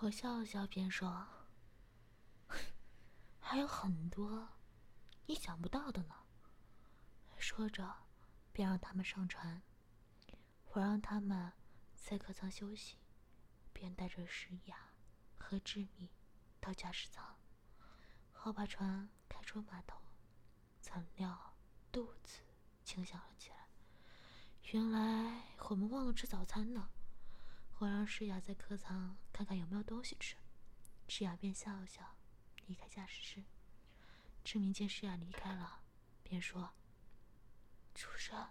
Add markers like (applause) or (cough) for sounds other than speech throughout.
我笑了笑，便说：“ (laughs) 还有很多你想不到的呢。”说着，便让他们上船。我让他们在客舱休息，便带着诗雅和志敏到驾驶舱，好把船开出码头。怎料肚子轻响了起来，原来我们忘了吃早餐呢。我让诗雅在客舱看看有没有东西吃，诗雅便笑了笑，离开驾驶室。志明见诗雅离开了，便说：“主人，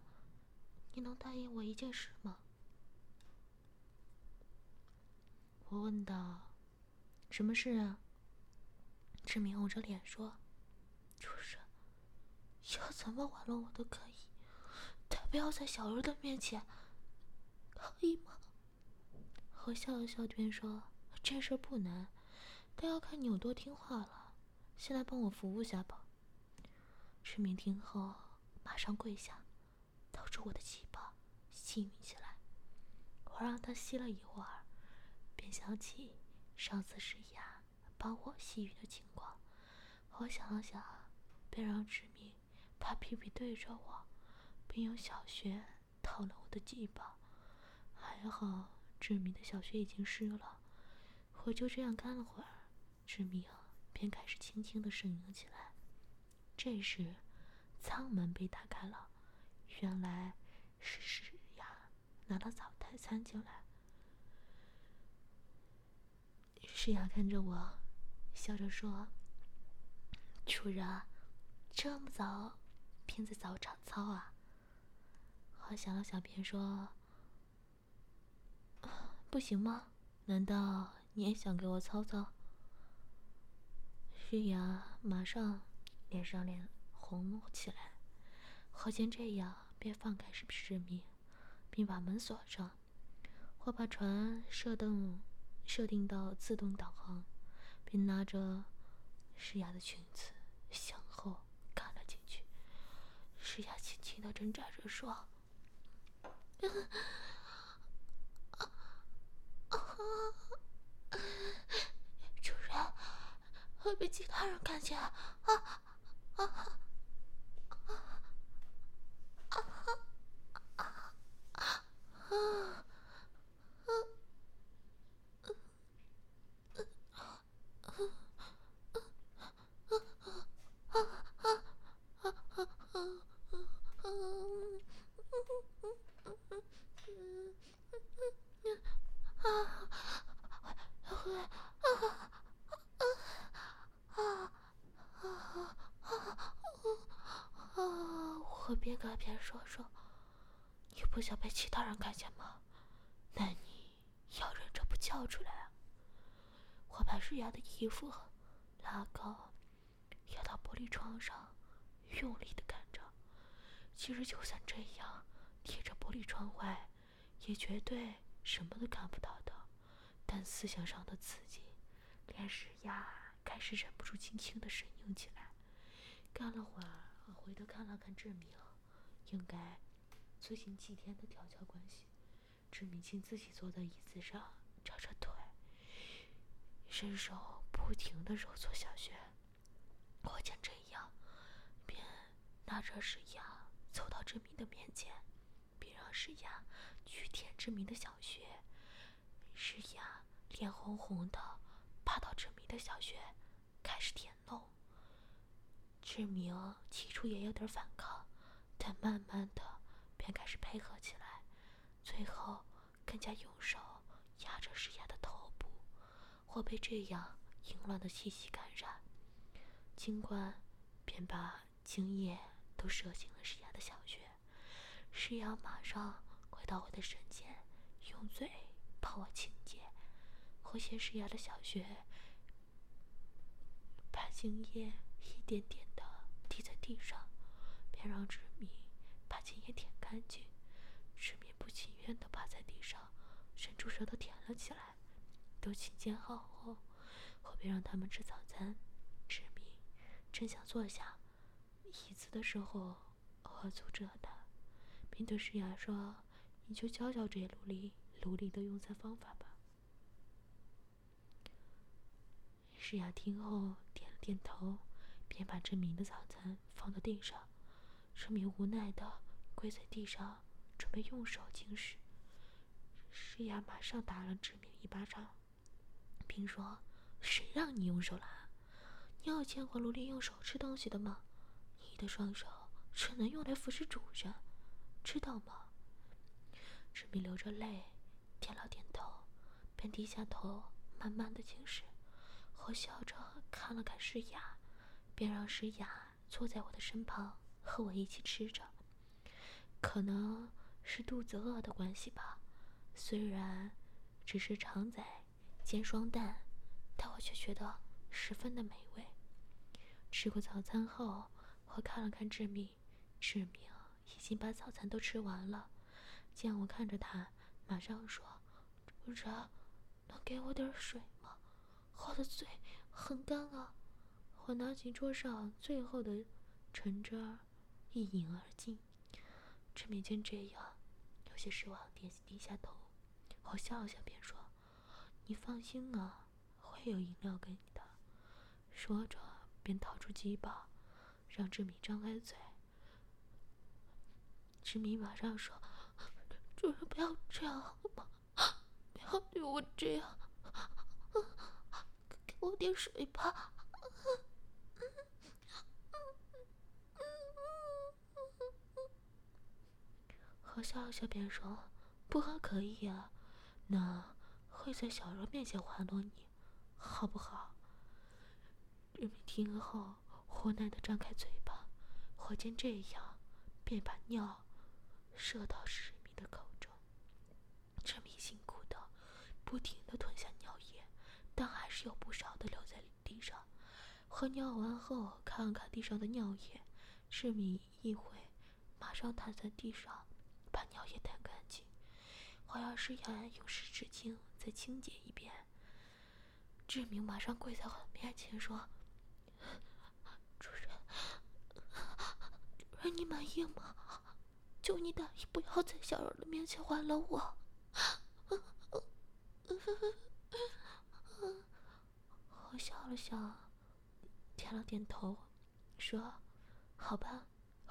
你能答应我一件事吗？”我问道：“什么事啊？”志明红着脸说：“主人。”要怎么玩弄我都可以，但不要在小柔的面前，可以吗？我笑了笑，便说：“这事不难，但要看你有多听话了。先来帮我服务下吧。”志明听后马上跪下，掏出我的鸡巴，吸吮起来。我让他吸了一会儿，便想起上次是雅帮我吸吮的情况。我想了想，便让志明。把屁屁对着我，并用小穴套了我的鸡巴。还好志明的小穴已经湿了，我就这样干了会儿，志明便开始轻轻的呻吟起来。这时，舱门被打开了，原来是诗雅拿了早餐进来。诗雅看着我，笑着说：“主人，这么早？”偏在早场操啊！我想了想，便说：“不行吗？难道你也想给我操操？”诗雅马上脸上脸红起来。我见这样，便放开是志明，并把门锁上。我把船设定设定到自动导航，并拿着诗雅的裙子向后赶了进去。诗雅轻轻的挣扎着说：“ (laughs) 主人，会被其他人看见啊！”我边干边说说：“你不想被其他人看见吗？那你要忍着不叫出来啊！”我把日雅的衣服拉高，压到玻璃窗上，用力的干着。其实就算这样，贴着玻璃窗外，也绝对什么都看不到的。但思想上的刺激，连日雅开始忍不住轻轻的呻吟起来。干了会儿。我回头看了看志明，应该最近几天的调教关系，志明竟自己坐在椅子上，叉着腿，伸手不停的揉搓小穴。我见这样，便拿着石牙走到志明的面前，并让石牙去舔志明的小穴。石牙脸红红的，爬到志明的小穴，开始舔弄。志明起初也有点反抗，但慢慢的便开始配合起来，最后更加用手压着石雅的头部。或被这样淫乱的气息感染，尽管便把精液都射进了石雅的小穴。石雅马上回到我的身前，用嘴帮我清洁。我见石雅的小穴把精液一点点的。滴在地上，便让志明把精液舔干净。志明不情愿地趴在地上，伸出舌头舔了起来。都清洁好后，我便让他们吃早餐。志明正想坐下椅子的时候，我阻止了他，并对诗雅说：“你就教教这些奴隶奴隶的用餐方法吧。”诗雅听后点了点头，便把志明的早餐放到地上。志明无奈的跪在地上，准备用手进食。诗雅马上打了志明一巴掌，并说：“谁让你用手了？你有见过奴隶用手吃东西的吗？你的双手只能用来服侍主人，知道吗？”志明流着泪，点了点头，便低下头，慢慢的进食。我笑着看了看诗雅，便让诗雅坐在我的身旁，和我一起吃着。可能是肚子饿的关系吧，虽然只是肠仔煎双蛋，但我却觉得十分的美味。吃过早餐后，我看了看志明，志明已经把早餐都吃完了。见我看着他，马上说：“主人，能给我点水吗？”我的嘴很干啊！我拿起桌上最后的橙汁儿，一饮而尽。志明见这样，有些失望，点低下头。我笑笑，便说：“你放心啊，会有饮料给你的。”说着，便掏出鸡巴，让志明张开嘴。志明马上说：“主人，不要这样好吗？不要对我这样。”给我点水吧。我笑笑，便说：“不喝可以啊，那会在小柔面前玩弄你，好不好？”志明听后无奈的张开嘴巴，我见这样，便把尿射到志明的口中。志明辛苦的不停的吞下尿液。但还是有不少的留在地上。喝尿完后，看看地上的尿液，志明一会，马上躺在地上，把尿液掸干净。我要是要用湿纸巾再清洁一遍。志明马上跪在我面前说：“ (laughs) 主人，主人，你满意吗？求你答应不要在小柔的面前玩了我。(laughs) ”我笑了笑，点了点头，说：“好吧，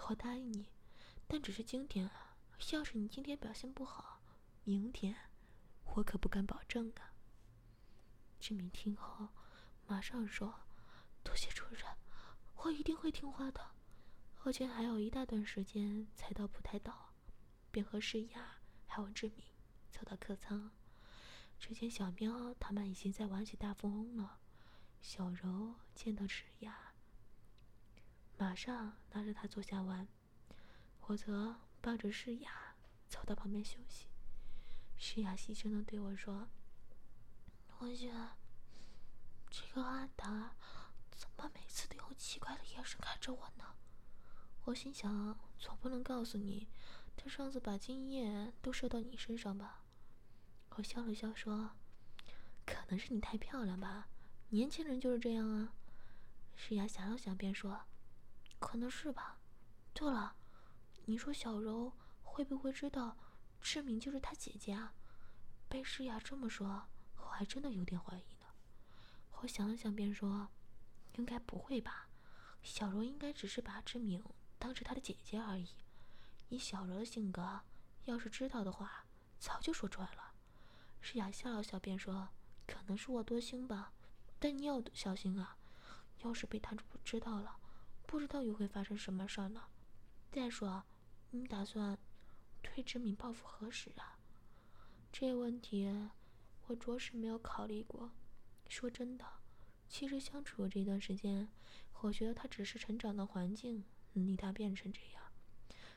我答应你，但只是今天啊。要是你今天表现不好，明天我可不敢保证啊。”志明听后，马上说：“多谢主人，我一定会听话的。”后见还有一大段时间才到普台岛，便和诗雅还有志明走到客舱。只见小喵他们已经在玩起大富翁了。小柔见到赤雅，马上拉着他坐下玩。否则抱着诗雅走到旁边休息。诗雅细声的对我说：“我觉得这个阿达怎么每次都用奇怪的眼神看着我呢？”我心想，总不能告诉你，他上次把精液都射到你身上吧？我笑了笑说：“可能是你太漂亮吧，年轻人就是这样啊。”诗雅想了想，便说：“可能是吧。对了，你说小柔会不会知道志明就是她姐姐啊？”被诗雅这么说，我还真的有点怀疑呢。我想了想，便说：“应该不会吧？小柔应该只是把志明当成她的姐姐而已。以小柔的性格，要是知道的话，早就说出来了。”诗雅笑了笑，便说：“可能是我多心吧，但你要小心啊！要是被他知道了，不知道又会发生什么事儿呢。再说，你打算推志明报复何时啊？这问题我着实没有考虑过。说真的，其实相处这段时间，我觉得他只是成长的环境令他变成这样。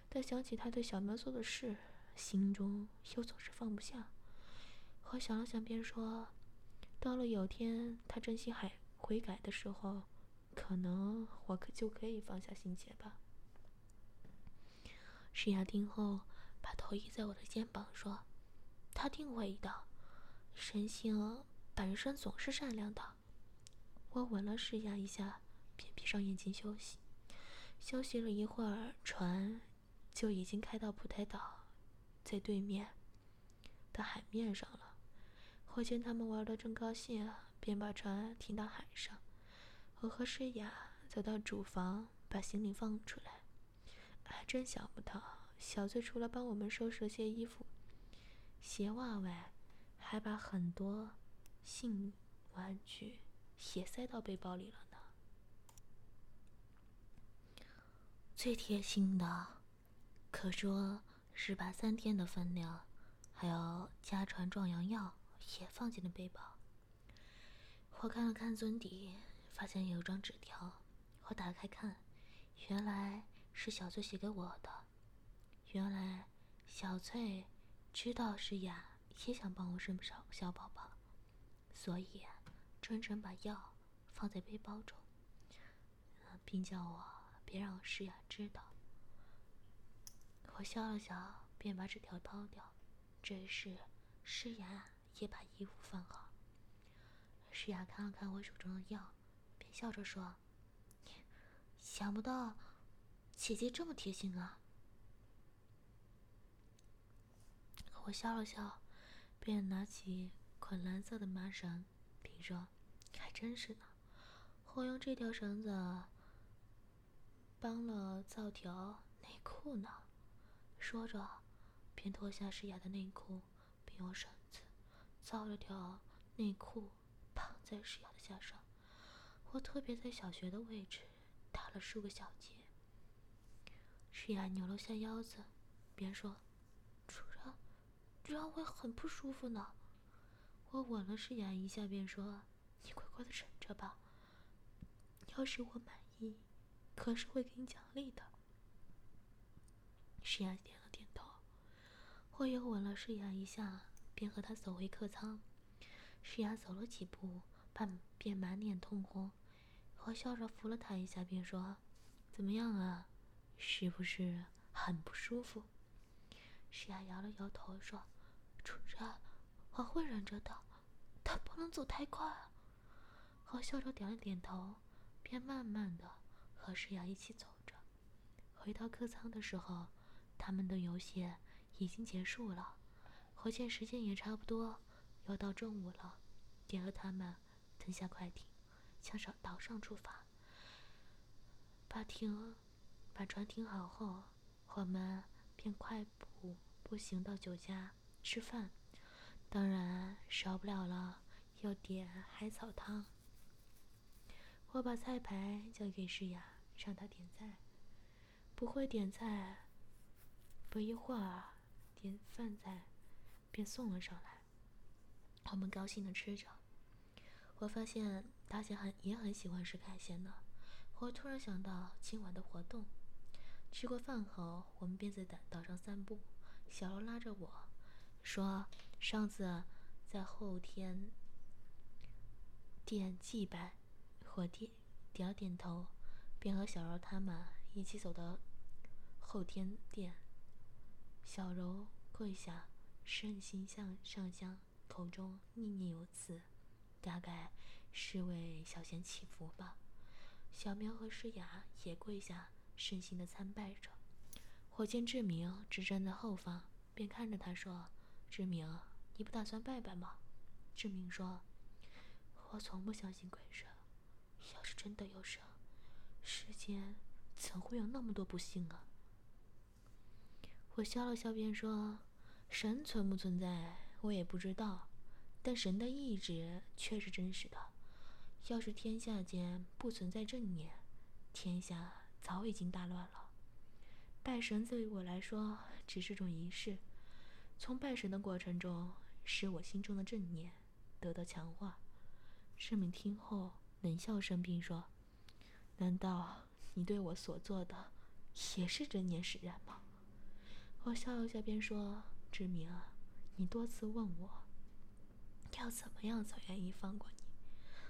但想起他对小苗做的事，心中又总是放不下。”我想了想，便说：“到了有天他真心悔悔改的时候，可能我可就可以放下心结吧。”诗雅听后，把头依在我的肩膀说：“他定会的，神性本身总是善良的。”我吻了诗雅一下，便闭上眼睛休息。休息了一会儿，船就已经开到普台岛，在对面的海面上了。我见他们玩的正高兴，便把船停到海上。我和诗雅走到主房，把行李放出来。还真想不到，小翠除了帮我们收拾了些衣服、鞋袜外，还把很多性玩具也塞到背包里了呢。最贴心的，可说是把三天的分量，还有家传壮阳药也放进了背包。我看了看尊底，发现有张纸条，我打开看，原来是小翠写给我的。原来小翠知道诗雅也想帮我生小小宝宝，所以专程把药放在背包中，并叫我。别让诗雅知道。我笑了笑，便把纸条抛掉。这时，诗雅也把衣服放好。诗雅看了看我手中的药，便笑着说：“想不到，姐姐这么贴心啊。”我笑了笑，便拿起捆蓝色的麻绳，并说：“还真是呢，我用这条绳子。”帮了造条内裤呢，说着，便脱下诗雅的内裤，并用绳子造了条内裤绑在诗雅的下上。我特别在小穴的位置打了数个小结。诗雅扭了下腰子，便说：“主人，这样会很不舒服呢。”我吻了诗雅一下，便说：“你乖乖的忍着吧。要是我满意。”可是会给你奖励的。诗雅点了点头，我又吻了诗雅一下，便和她走回客舱。诗雅走了几步，半便满脸通红。我笑着扶了她一下，便说：“怎么样啊？是不是很不舒服？”诗雅摇了摇头说：“主人，我会忍着的，但不能走太快。”我笑着点了点头，便慢慢的。和诗雅一起走着，回到客舱的时候，他们的游戏已经结束了。我见时间也差不多，要到中午了，便和他们登下快艇，向上岛上出发。把停，把船停好后，我们便快步步行到酒家吃饭，当然少不了了，要点海草汤。我把菜牌交给诗雅。让她点菜，不会点菜，不一会儿，点饭菜便送了上来。我们高兴的吃着。我发现大家很也很喜欢吃海鲜呢。我突然想到今晚的活动。吃过饭后，我们便在岛岛上散步。小柔拉着我说：“上次在后天殿祭拜。”我点点了点头。便和小柔他们一起走到后天殿。小柔跪下，身心向上香，口中念念有词，大概是为小贤祈福吧。小苗和诗雅也跪下，身心的参拜着。我见志明只站在后方，便看着他说：“志明，你不打算拜拜吗？”志明说：“我从不相信鬼神，要是真的有神。”世间怎会有那么多不幸啊？我笑了笑，便说：“神存不存在，我也不知道，但神的意志却是真实的。要是天下间不存在正念，天下早已经大乱了。拜神对于我来说只是种仪式，从拜神的过程中，使我心中的正念得到强化。”市民听后冷笑声，并说。难道你对我所做的也是真念使然吗？我笑了笑，便说：“志明啊，你多次问我要怎么样才愿意放过你，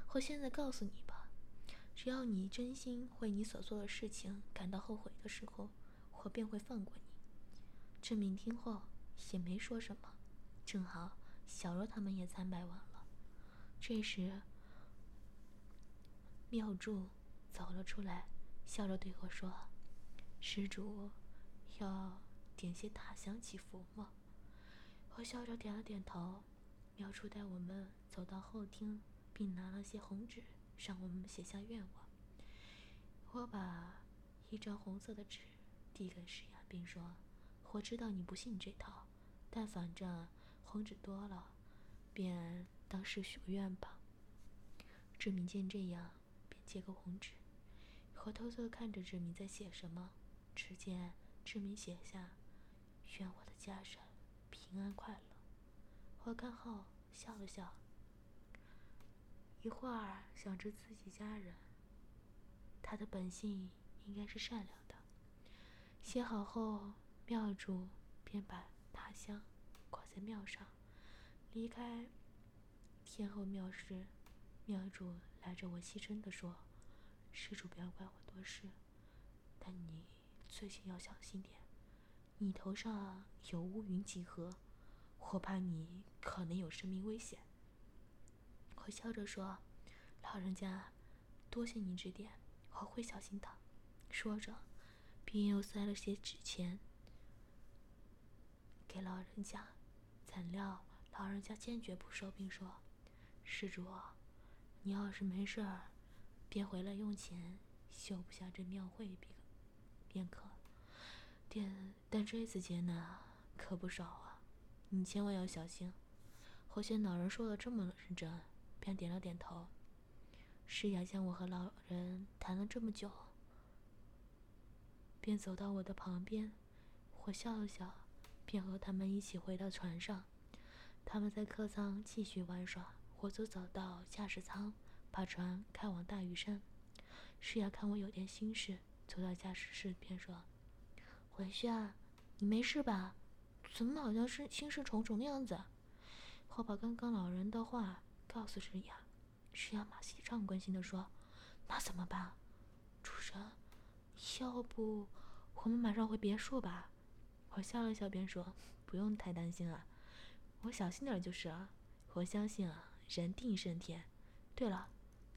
我现在告诉你吧，只要你真心为你所做的事情感到后悔的时候，我便会放过你。”志敏听后也没说什么。正好小若他们也参拜完了，这时妙祝。走了出来，笑着对我说：“施主，要点些塔香祈福吗？”我笑着点了点头。妙珠带我们走到后厅，并拿了些红纸，让我们写下愿望。我把一张红色的纸递给石雅，并说：“我知道你不信这套，但反正红纸多了，便当是许个愿吧。”志明见这样，便接过红纸。我偷偷看着志明在写什么，只见志明写下：“愿我的家人平安快乐。”我看后笑了笑，一会儿想着自己家人，他的本性应该是善良的。写好后，庙主便把他香挂在庙上。离开天后庙时，庙主拉着我细声地说：“施主不要怪我多事，但你最近要小心点，你头上有乌云集合。”我怕你可能有生命危险。我笑着说：“老人家，多谢您指点，我会小心的。”说着，便又塞了些纸钱给老人家。怎料老人家坚决不收，并说：“施主，你要是没事儿，便回来用钱修不下这庙会便便可。但但这次劫难可不少啊。”你千万要小心。后见老人说的这么认真，便点了点头。诗雅见我和老人谈了这么久，便走到我的旁边。我笑了笑，便和他们一起回到船上。他们在客舱继续玩耍，我则走到驾驶舱，把船开往大屿山。诗雅看我有点心事，走到驾驶室便说：“回去啊，你没事吧？”怎么好像是心事重重的样子？我把刚刚老人的话告诉诗雅，诗雅马西畅关心的说：“那怎么办？主神，要不我们马上回别墅吧？”我笑了笑，便说：“不用太担心啊，我小心点就是了。我相信啊，人定胜天。对了，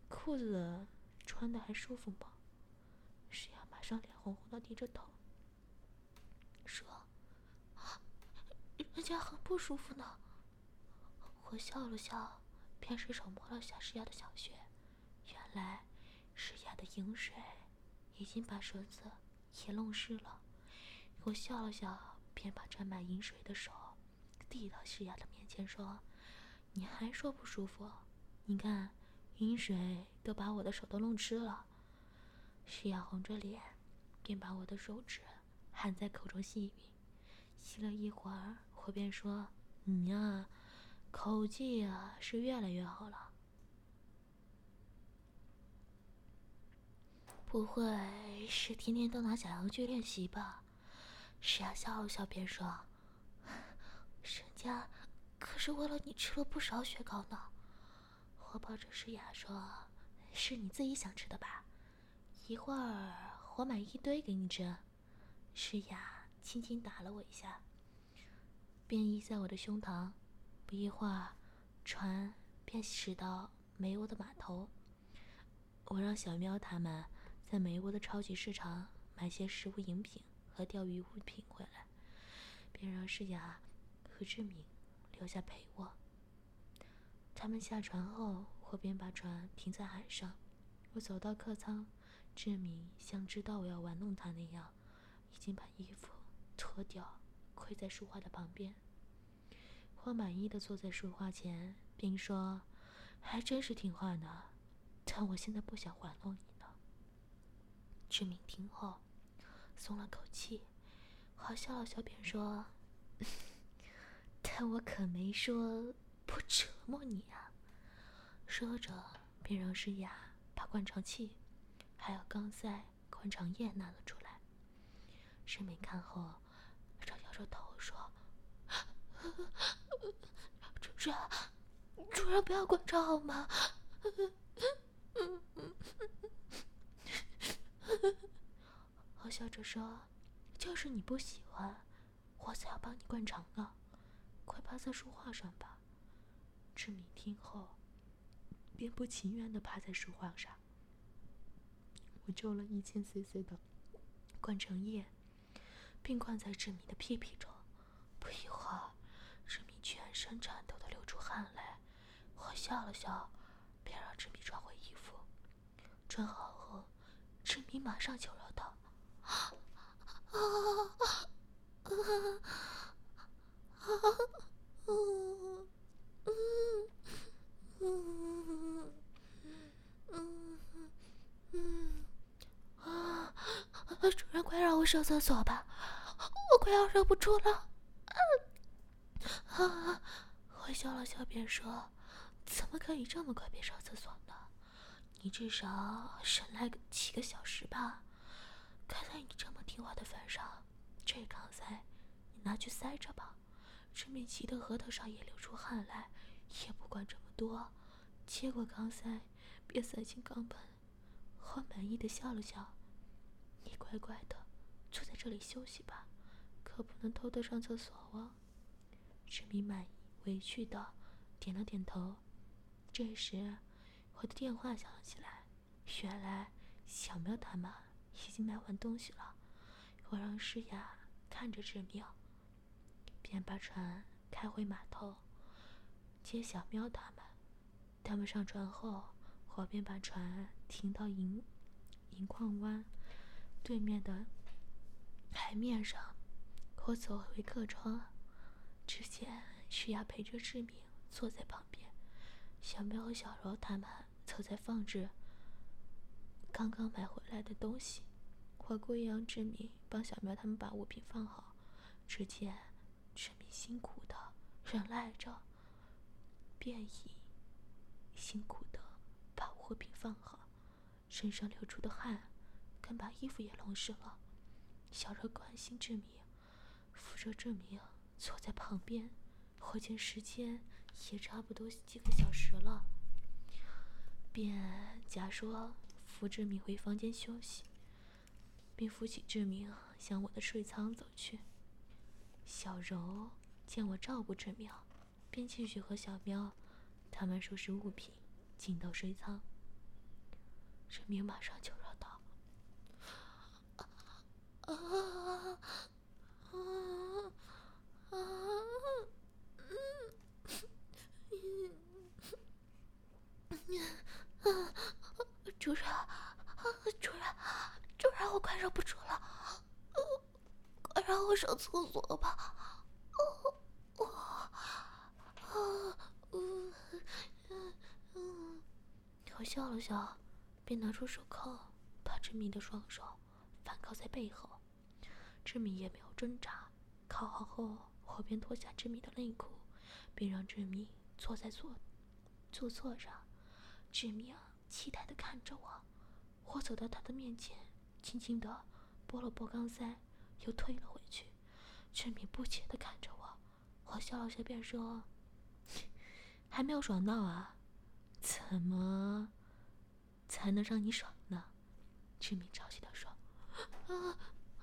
裤子穿的还舒服吗？”诗雅马上脸红红的，低着头。说人家很不舒服呢。我笑了笑，便随手摸了下石雅的小穴，原来石雅的饮水已经把绳子也弄湿了。我笑了笑，便把沾满饮水的手递到石雅的面前，说：“你还说不舒服？你看，饮水都把我的手都弄湿了。”石雅红着脸，便把我的手指含在口中吸吮，吸了一会儿。我便说：“你呀，口技啊是越来越好了。不会是天天都拿假洋去练习吧？”石雅笑了笑，便说：“人家可是为了你吃了不少雪糕呢。”我抱着诗雅说：“是你自己想吃的吧？一会儿我买一堆给你吃。”诗雅轻轻打了我一下。便依在我的胸膛，不一会儿，船便驶到梅窝的码头。我让小喵他们在梅窝的超级市场买些食物、饮品和钓鱼物品回来，便让诗雅和志敏留下陪我。他们下船后，我便把船停在海上。我走到客舱，志敏像知道我要玩弄他那样，已经把衣服脱掉。跪在书画的旁边，我满意的坐在书画前，并说：“还真是听话呢，但我现在不想玩弄你呢。”志明听后松了口气，好笑了笑，便说：“ (laughs) 但我可没说不折磨你啊。”说着，便让诗雅把灌肠器还有刚塞、灌肠液拿了出来。志明看后摇。着头说：“人，主人不要关照好吗？” (laughs) 我笑着说：“就是你不喜欢，我才要帮你灌肠呢。快趴在书画上吧。”志敏听后，便不情愿的趴在书画上。我浇了一千 CC 的灌肠液。并灌在志明的屁屁中，不一会儿，志明全身颤抖出汗来。我笑了笑，便让志明穿回衣服。穿好后，志明马上求饶道：“啊啊啊啊！嗯嗯嗯嗯嗯啊！主人，快让我上厕所吧，我快要忍不住了。”啊！笑了笑，便说：“怎么可以这么快便上厕所呢？你至少省来个几个小时吧。看在你这么听话的份上，这钢塞你拿去塞着吧。”志明急得额头上也流出汗来，也不管这么多，接过钢塞便塞进钢盆。我满意的笑了笑：“你乖乖的坐在这里休息吧，可不能偷偷上厕所哦。”志明满意、委屈的点了点头。这时，我的电话响了起来。原来小喵他们已经买完东西了。我让诗雅看着志明，便把船开回码头，接小喵他们。他们上船后，我便把船停到银银矿湾对面的海面上。我走回客舱。只见徐雅陪着志明坐在旁边，小喵和小柔他们则在放置刚刚买回来的东西。我故意让志明帮小喵他们把物品放好。只见志明辛苦的忍耐着，便已辛苦的把物品放好，身上流出的汗跟把衣服也弄湿了。小柔关心志明，扶着志明。坐在旁边，火箭时间也差不多几个小时了，便假说扶志明回房间休息，并扶起志明向我的睡舱走去。小柔见我照顾志明，便继续和小喵他们收拾物品，进到睡舱。志明马上就绕道：“啊啊啊！”啊，嗯，嗯，主人，主人，主人，我快忍不住了，快让我上厕所吧，我，我，啊，嗯，嗯，嗯，我笑了笑，便拿出手铐，把志明的双手反铐在背后，志明也没有挣扎，铐好后。我便脱下志明的内裤，并让志明坐在座座座上。志明期待的看着我，我走到他的面前，轻轻的拨了拨钢塞，又推了回去。志明不解的看着我，我笑了笑，便说：“还没有爽到啊？怎么才能让你爽呢？”志明着急的说：“啊，啊，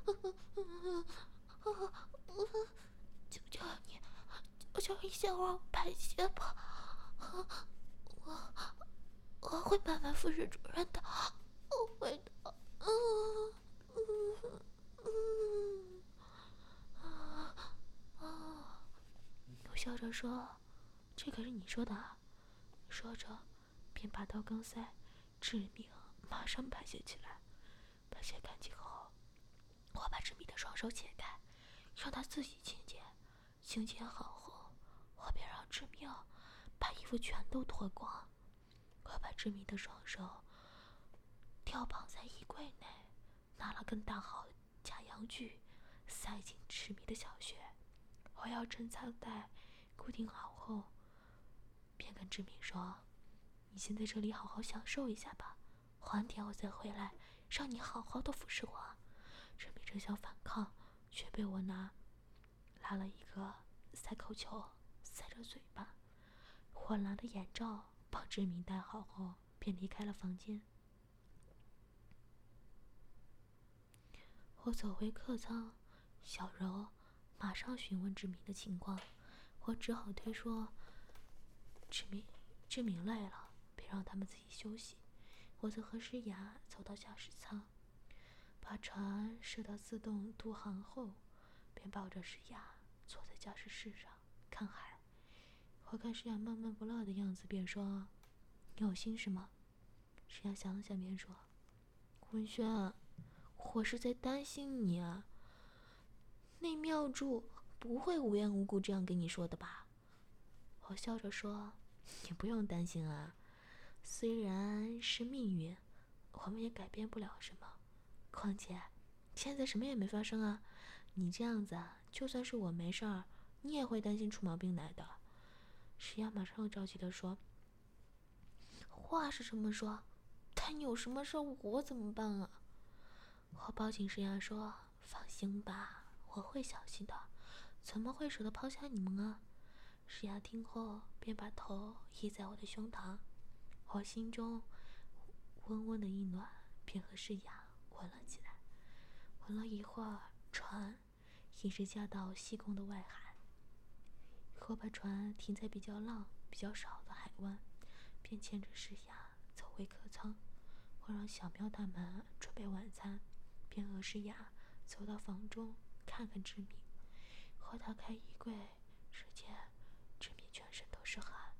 啊，啊，啊求求你，求求你先让我排泄吧，啊会慢慢服侍主任的，我会的，嗯嗯嗯啊啊！我笑着说：“这可是你说的。”说着，便拔刀刚塞，志明马上排泄起来。排泄干净后，我把志明的双手解开，让他自己清洁。清洁好后，我便让志明把衣服全都脱光。我把志明的双手吊绑在衣柜内，拿了根大号假阳具塞进志明的小穴。我要正仓带固定好后，便跟志明说：“你先在这里好好享受一下吧，晚点我再回来，让你好好的服侍我。”志明正想反抗，却被我拿。拉了一个塞口球，塞着嘴巴。我拿的眼罩帮志明戴好后，便离开了房间。我走回客舱，小柔马上询问志明的情况，我只好推说志明志明累了，便让他们自己休息。我则和诗雅走到驾驶舱，把船设到自动渡航后，便抱着诗雅。坐在驾驶室上看海，我看诗雅闷闷不乐的样子，便说：“你有心事吗？”诗雅想了想，便说：“文轩，我是在担心你啊。那妙柱不会无缘无故这样跟你说的吧？”我笑着说：“你不用担心啊，虽然是命运，我们也改变不了什么。况且，现在什么也没发生啊。你这样子，就算是我没事儿，你也会担心出毛病来的。”石雅马上又着急的说：“话是这么说，但有什么事我怎么办啊？”我抱紧石雅说：“放心吧，我会小心的，怎么会舍得抛下你们啊？”石雅听后便把头依在我的胸膛，我心中温温的一暖，便和石雅吻了起来。吻了一会儿，船一直驾到西宫的外海。我把船停在比较浪比较少的海湾，便牵着诗雅走回客舱。我让小喵他们准备晚餐，便和诗雅走到房中看看志明。我打开衣柜，只见志明全身都是汗，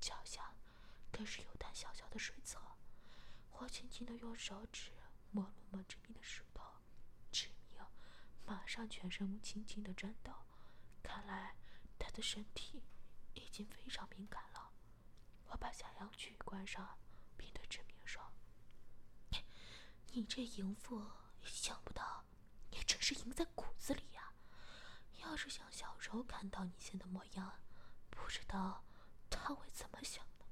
脚下更是有滩小小的水渍。我轻轻地用手指摸了摸志明的石头，志明马上全身轻轻地颤抖，看来。他的身体已经非常敏感了。我把下阳具关上，并对志明说：“ (coughs) 你这淫妇，想不到你真是淫在骨子里呀！要是像小柔看到你现在模样，不知道他会怎么想呢？”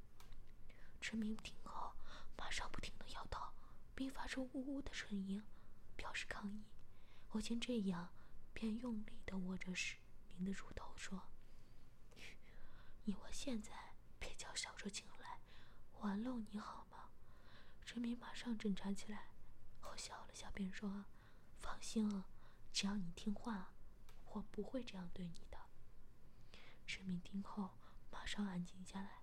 志明听后，马上不停的摇头，并发出呜呜的声音，表示抗议。我见这样，便用力的握着志明的乳头说。你我现在别叫小周进来，玩弄你好吗？陈明马上挣扎起来，我笑了笑，便说：“放心，只要你听话，我不会这样对你的。”陈明听后马上安静下来。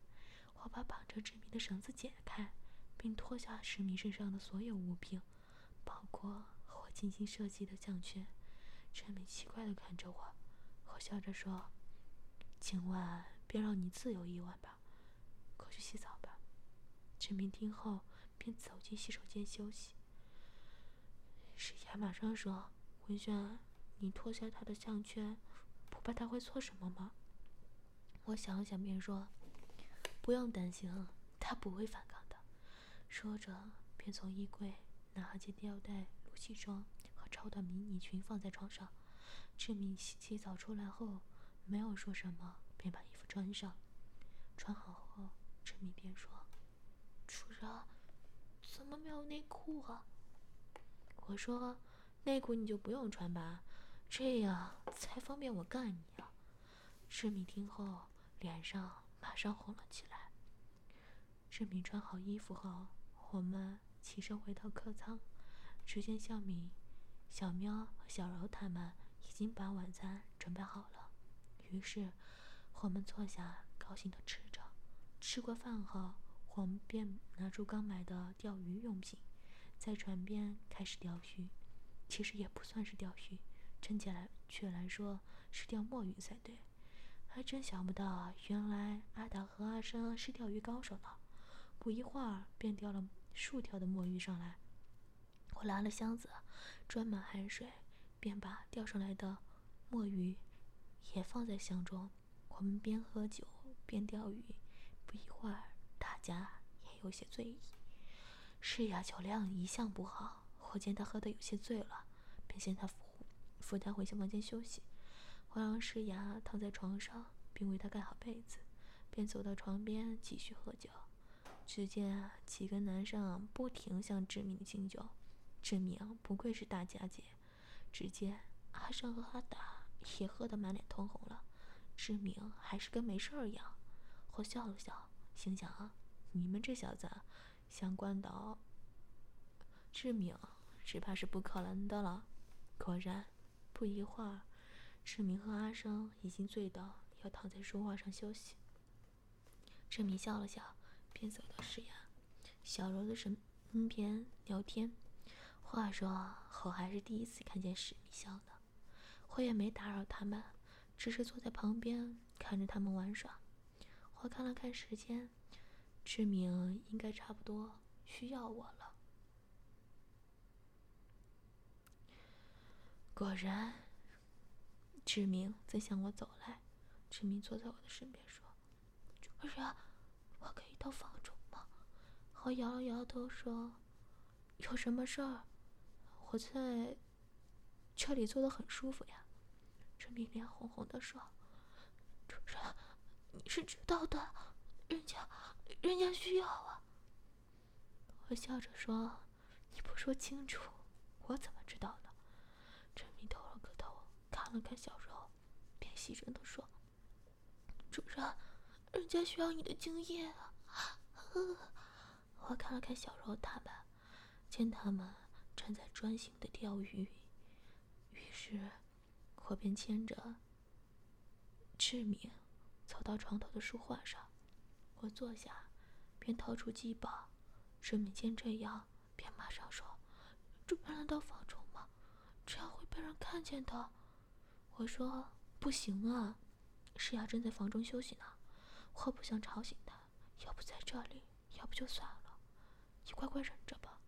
我把绑着陈明的绳子解开，并脱下石明身上的所有物品，包括我精心设计的项圈。陈明奇怪的看着我，我笑着说：“今晚。”便让你自由一晚吧，快去洗澡吧。陈明听后便走进洗手间休息。石雅马上说：“文轩，你脱下他的项圈，不怕他会做什么吗？”我想了想便说：“不用担心，他不会反抗的。”说着便从衣柜拿件吊带露脐装和超短迷你裙放在床上。志明洗洗澡出来后没有说什么。便把衣穿上，穿好后，陈敏便说：“主人，怎么没有内裤啊？”我说：“内裤你就不用穿吧，这样才方便我干你啊。”志敏听后，脸上马上红了起来。志敏穿好衣服后，我们起身回到客舱，只见小敏、小喵和小柔他们已经把晚餐准备好了，于是。我们坐下，高兴的吃着。吃过饭后，我们便拿出刚买的钓鱼用品，在船边开始钓鱼。其实也不算是钓鱼，真切来却来说是钓墨鱼才对。还真想不到，原来阿达和阿生是钓鱼高手呢。不一会儿，便钓了数条的墨鱼上来。我拿了箱子，装满海水，便把钓上来的墨鱼也放在箱中。我们边喝酒边钓鱼，不一会儿，大家也有些醉意。诗雅酒量一向不好，我见她喝得有些醉了，便先她扶扶她回房间休息。我让诗雅躺在床上，并为她盖好被子，便走到床边继续喝酒。只见几个男生不停向志明敬酒，志明不愧是大家姐。只见阿胜和阿达也喝得满脸通红了。志明还是跟没事儿一样，我笑了笑，心想啊，你们这小子想关倒志明，只怕是不可能的了。果然，不一会儿，志明和阿生已经醉倒，要躺在书画上休息。志明笑了笑，便走到石雅、小柔的身边聊天。话说，我还是第一次看见史密笑的，我也没打扰他们。只是坐在旁边看着他们玩耍。我看了看时间，志明应该差不多需要我了。果然，志明在向我走来。志明坐在我的身边说：“主人，我可以到房中吗？”我摇了摇头说：“有什么事儿？我在这里坐的很舒服呀。”志明脸红红的说：“主人，你是知道的，人家，人家需要啊。”我笑着说：“你不说清楚，我怎么知道呢？”陈明头了个头，看了看小柔，便细声的说。主人，人家需要你的精液啊！我看了看小柔他们，见他们正在专心的钓鱼，于是我便牵着志明走到床头的书画上。我坐下，便掏出鸡宝。志明见这样，便马上说：“主人能到房中吗？这样会被人看见的。”我说：“不行啊。”诗雅正在房中休息呢，我不想吵醒她。要不在这里，要不就算了。你乖乖忍着吧，